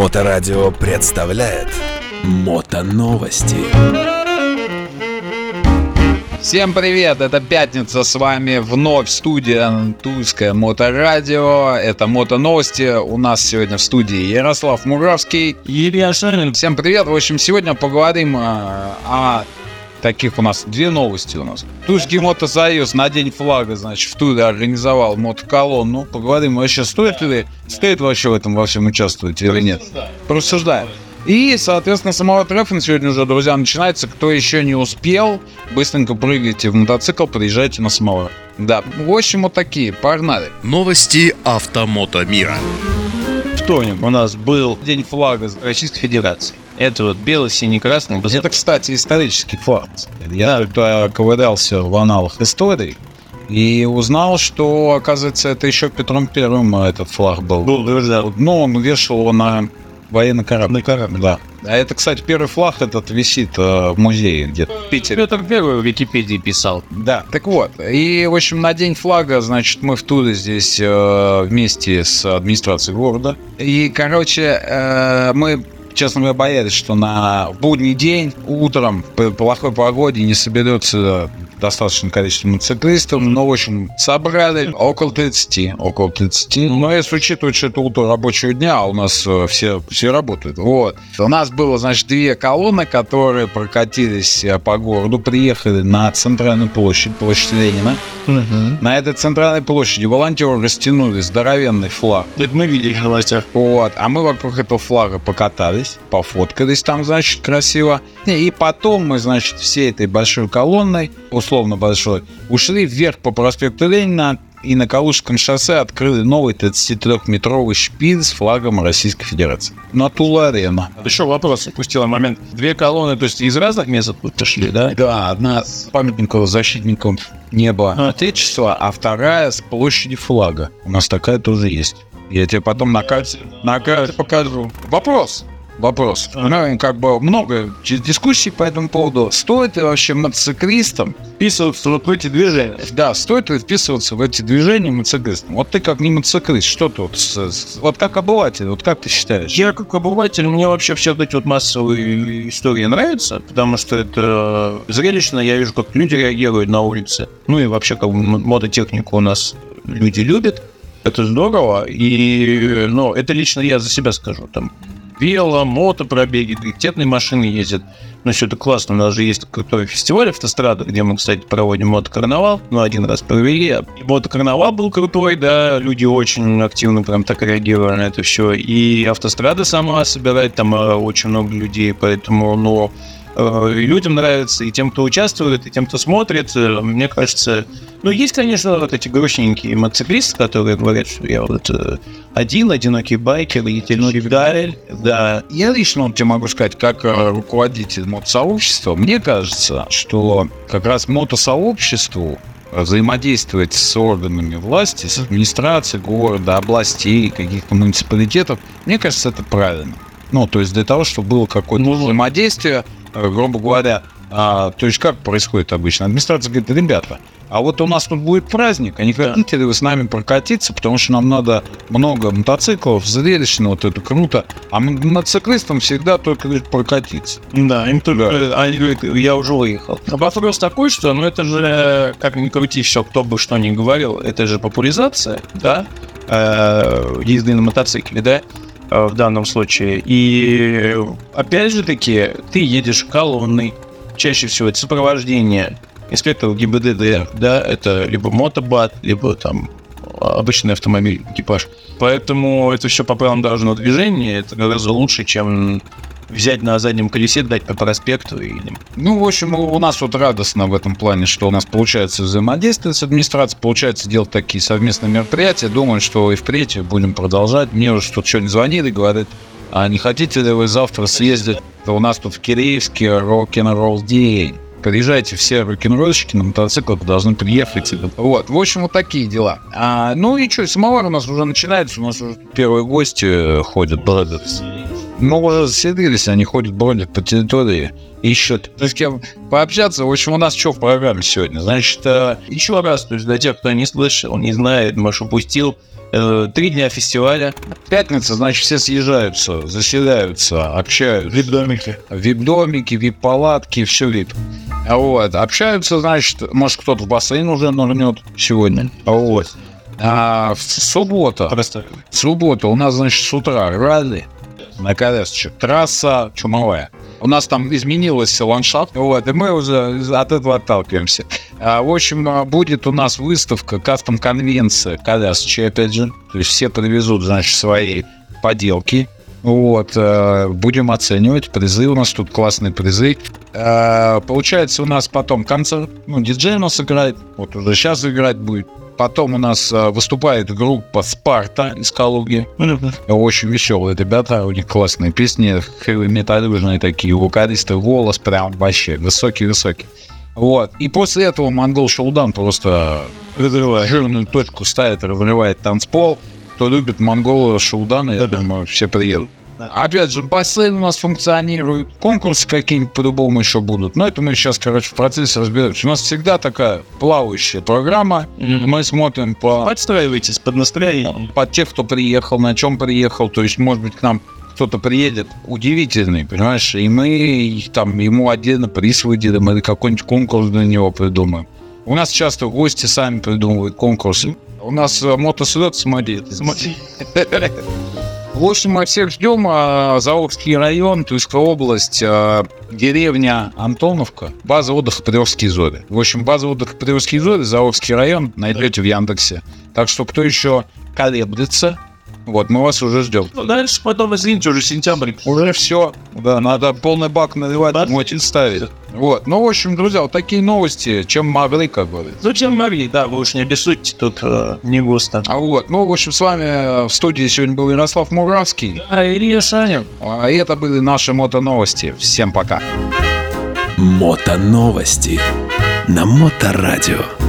Моторадио представляет Мотоновости. Всем привет, это Пятница, с вами вновь студия Тульское Моторадио, это Мотоновости, у нас сегодня в студии Ярослав Муравский. Илья Шарин. Всем привет, в общем, сегодня поговорим а, о таких у нас две новости у нас. Тульский мотосоюз на день флага, значит, в Туле организовал мотоколонну. Поговорим вообще, стоит ли, стоит вообще в этом во всем участвовать или нет. Порассуждаем. И, соответственно, самого треффин сегодня уже, друзья, начинается. Кто еще не успел, быстренько прыгайте в мотоцикл, приезжайте на самого. Да, в общем, вот такие, погнали. Новости автомото мира. Вторник у нас был День флага Российской Федерации. Это вот белый, синий, красный. Это, кстати, исторический факт. Я ковырялся в аналах истории и узнал, что, оказывается, это еще Петром Первым этот флаг был. Был, да. Ну, он вешал его на военный корабль. На корабль. Да. А это, кстати, первый флаг этот висит э, в музее где-то в Питере. Петр Первый в Википедии писал. Да, так вот. И, в общем, на День флага, значит, мы в Туле здесь э, вместе с администрацией города. И, короче, э, мы честно говоря, боялись, что на будний день утром по плохой погоде не соберется достаточное количество мотоциклистов. Но, в общем, собрали около 30. Около 30. Но если учитывать, что это утро рабочего дня, а у нас э, все, все работают. Вот. У нас было, значит, две колонны, которые прокатились э, по городу, приехали на центральную площадь, площадь Ленина. Угу. На этой центральной площади волонтеры растянули здоровенный флаг. Это мы видели в новостях. Вот. А мы вокруг этого флага покатались, пофоткались там, значит, красиво. И потом мы, значит, всей этой большой колонной, условно большой, ушли вверх по проспекту Ленина и на Калужском шоссе открыли новый 33-метровый шпиль с флагом Российской Федерации. На Тула-арена. Еще вопрос упустила момент. Две колонны, то есть из разных мест откуда шли, да? Да, одна с памятником защитникам неба А. Отечества, а вторая с площади флага. У нас такая тоже есть. Я тебе потом на карте, на карте покажу. Вопрос. Вопрос. Ну, как бы много дискуссий по этому поводу. Стоит ли вообще мотоциклистам, Вписываться вот в эти движения. да, стоит ли вписываться в эти движения мотоциклистам? Вот ты как не мотоциклист, что ты вот, как обыватель, вот как ты считаешь? Я как обыватель, мне вообще все вот эти вот массовые истории нравятся, потому что это зрелищно, я вижу, как люди реагируют на улице. Ну и вообще, как мототехнику у нас люди любят. Это здорово, и, ну, это лично я за себя скажу, там, вело, мото пробеги, приоритетные машины ездят. Ну, все это классно. У нас же есть крутой фестиваль автострада, где мы, кстати, проводим мотокарнавал. Ну, один раз провели. И мотокарнавал был крутой, да. Люди очень активно прям так реагировали на это все. И автострада сама собирает там э, очень много людей, поэтому, ну, э, и людям нравится, и тем, кто участвует, и тем, кто смотрит. Э, Мне кажется, ну, есть, конечно, вот эти грустненькие мотоциклисты, которые говорят, что я вот э, один, одинокий байкер, и вдаль, да. Я лично тебе могу сказать, как э, руководитель мотосообщества, мне кажется, что как раз мотосообществу взаимодействовать с органами власти, с администрацией города, областей, каких-то муниципалитетов, мне кажется, это правильно. Ну, то есть для того, чтобы было какое-то взаимодействие, э, грубо говоря, а, то есть как происходит обычно? Администрация говорит, ребята, а вот у нас тут будет праздник, а не хотите ли вы с нами прокатиться, потому что нам надо много мотоциклов, зрелищно, вот это круто, а мотоциклистам всегда только говорит, прокатиться. Да, им только э, они говорят, я уже выехал. А Вопрос такой, что, ну это же, как ни крути, все, кто бы что ни говорил, это же популяризация, да, э, езды на мотоцикле, да, э, в данном случае. И опять же таки, ты едешь колонной, чаще всего это сопровождение инспектора ГИБДД, да, это либо мотобат, либо там обычный автомобиль, экипаж. Поэтому это все по правилам дорожного движения, это гораздо лучше, чем взять на заднем колесе, дать по проспекту и Ну, в общем, у нас вот радостно в этом плане, что у нас получается взаимодействовать с администрацией, получается делать такие совместные мероприятия. Думаю, что и впредь будем продолжать. Мне уже тут что-нибудь звонили, говорят, а не хотите ли вы завтра съездить? У нас тут в Киреевске рок-н-ролл день. Приезжайте все рок-н-ролльщики на мотоциклах должны приехать. Вот, в общем, вот такие дела. А, ну и что, самовар у нас уже начинается, у нас уже первые гости э, ходят. Ну, уже заселились, они ходят, бродят по территории, ищут с кем пообщаться. В общем, у нас что в программе сегодня? Значит, э, Еще раз, то есть для тех, кто не слышал, не знает, может, упустил, э, три дня фестиваля. пятница, значит, все съезжаются, заселяются, общаются. Вип-домики. Вип-домики, вип-палатки, все вип. А Вот, общаются, значит, может, кто-то в бассейн уже нырнет сегодня. А Вот. А в суббота, Просто. в субботу у нас, значит, с утра ралли на колясочек. Трасса чумовая. У нас там изменился ландшафт, вот, и мы уже от этого отталкиваемся. А, в общем, а, будет у нас выставка кастом-конвенция колясочек, опять же. То есть все привезут, значит, свои поделки. Вот, э, будем оценивать. Призы у нас тут классные призы. Э, получается, у нас потом концерт. Ну, диджей у нас играет. Вот уже сейчас играть будет. Потом у нас э, выступает группа Спарта из Калуги. Очень веселые ребята, у них классные песни, металлюжные такие, у вокалиста голос прям вообще высокий-высокий. Вот. И после этого Монгол Шоудан просто разрывает жирную точку ставит, разрывает танцпол. Кто любит монгола Шоудана, я думаю, все приедут. Опять же, бассейн у нас функционирует, конкурсы какие-нибудь по-любому еще будут. Но это мы сейчас, короче, в процессе разберемся. У нас всегда такая плавающая программа. Мы смотрим по Подстраивайтесь под настроение. под тех, кто приехал, на чем приехал. То есть, может быть, к нам кто-то приедет удивительный, понимаешь, и мы и там ему отдельно приз выделим или какой-нибудь конкурс для него придумаем. У нас часто гости сами придумывают конкурсы. У нас мотосред смотрит. В общем, мы всех ждем. а, Заокский район, Тульская область, а, деревня Антоновка, база отдыха Приорские зори. В общем, база отдыха Приорские зори, Заокский район, найдете в Яндексе. Так что, кто еще колеблется, вот, мы вас уже ждем. Ну, дальше потом, извините, уже сентябрь. Уже все. Да, надо полный бак наливать, Бак. мотить ставить. Вот. Ну, в общем, друзья, вот такие новости, чем могли, как говорится. Зачем могли? Да, вы уж не обессудьте, тут э, не густо. А вот, ну, в общем, с вами э, в студии сегодня был Ярослав Муравский. А Илья Шанин. А это были наши мото-новости. Всем пока. Мото новости на Моторадио.